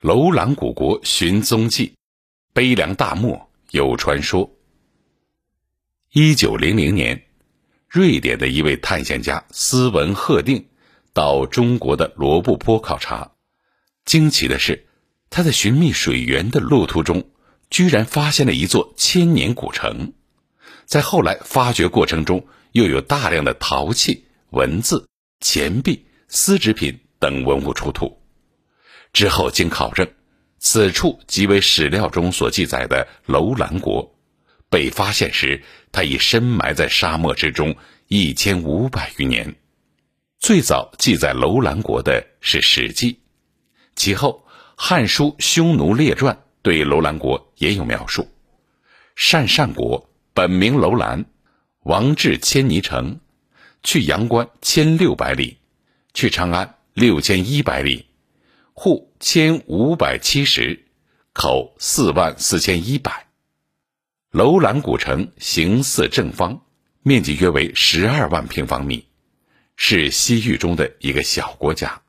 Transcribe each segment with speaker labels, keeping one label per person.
Speaker 1: 楼兰古国寻踪记，悲凉大漠有传说。一九零零年，瑞典的一位探险家斯文赫定到中国的罗布泊考察。惊奇的是，他在寻觅水源的路途中，居然发现了一座千年古城。在后来发掘过程中，又有大量的陶器、文字、钱币、丝织品等文物出土。之后经考证，此处即为史料中所记载的楼兰国。被发现时，它已深埋在沙漠之中一千五百余年。最早记载楼兰国的是《史记》，其后《汉书·匈奴列传》对楼兰国也有描述。鄯善国本名楼兰，王至千泥城，去阳关千六百里，去长安六千一百里。户千五百七十，口四万四千一百。楼兰古城形似正方，面积约为十二万平方米，是西域中的一个小国家。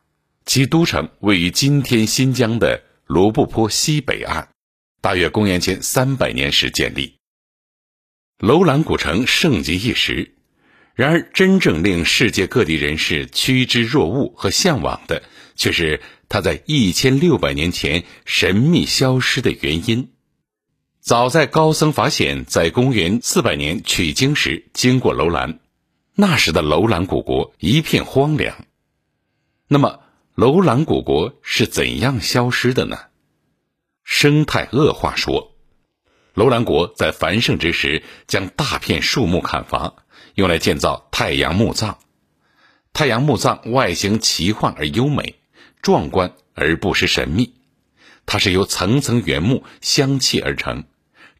Speaker 1: 其都城位于今天新疆的罗布泊西北岸，大约公元前三百年时建立。楼兰古城盛极一时，然而真正令世界各地人士趋之若鹜和向往的，却是。它在一千六百年前神秘消失的原因，早在高僧法显在公元四百年取经时经过楼兰，那时的楼兰古国一片荒凉。那么，楼兰古国是怎样消失的呢？生态恶化说，楼兰国在繁盛之时，将大片树木砍伐，用来建造太阳墓葬。太阳墓葬外形奇幻而优美。壮观而不失神秘，它是由层层原木相砌而成，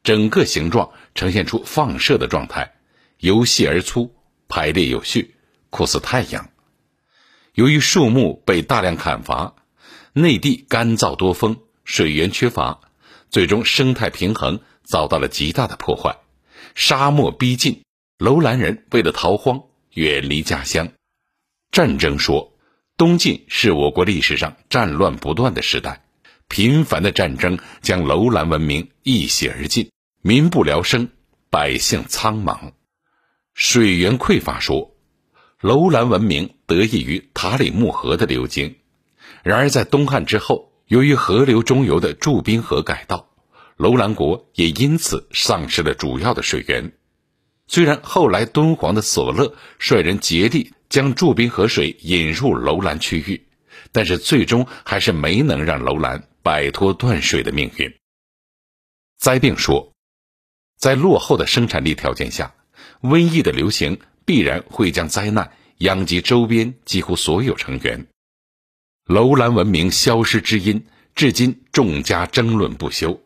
Speaker 1: 整个形状呈现出放射的状态，由细而粗，排列有序，酷似太阳。由于树木被大量砍伐，内地干燥多风，水源缺乏，最终生态平衡遭到了极大的破坏。沙漠逼近，楼兰人为了逃荒，远离家乡。战争说。东晋是我国历史上战乱不断的时代，频繁的战争将楼兰文明一洗而尽，民不聊生，百姓苍茫。水源匮乏说，楼兰文明得益于塔里木河的流经，然而在东汉之后，由于河流中游的注滨河改道，楼兰国也因此丧失了主要的水源。虽然后来敦煌的索勒率人竭力。将注滨河水引入楼兰区域，但是最终还是没能让楼兰摆脱断水的命运。灾病说，在落后的生产力条件下，瘟疫的流行必然会将灾难殃及周边几乎所有成员。楼兰文明消失之因，至今众家争论不休。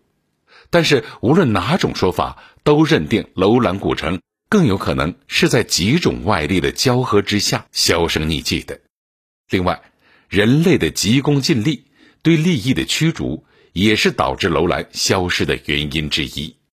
Speaker 1: 但是无论哪种说法，都认定楼兰古城。更有可能是在几种外力的交合之下销声匿迹的。另外，人类的急功近利、对利益的驱逐，也是导致楼兰消失的原因之一。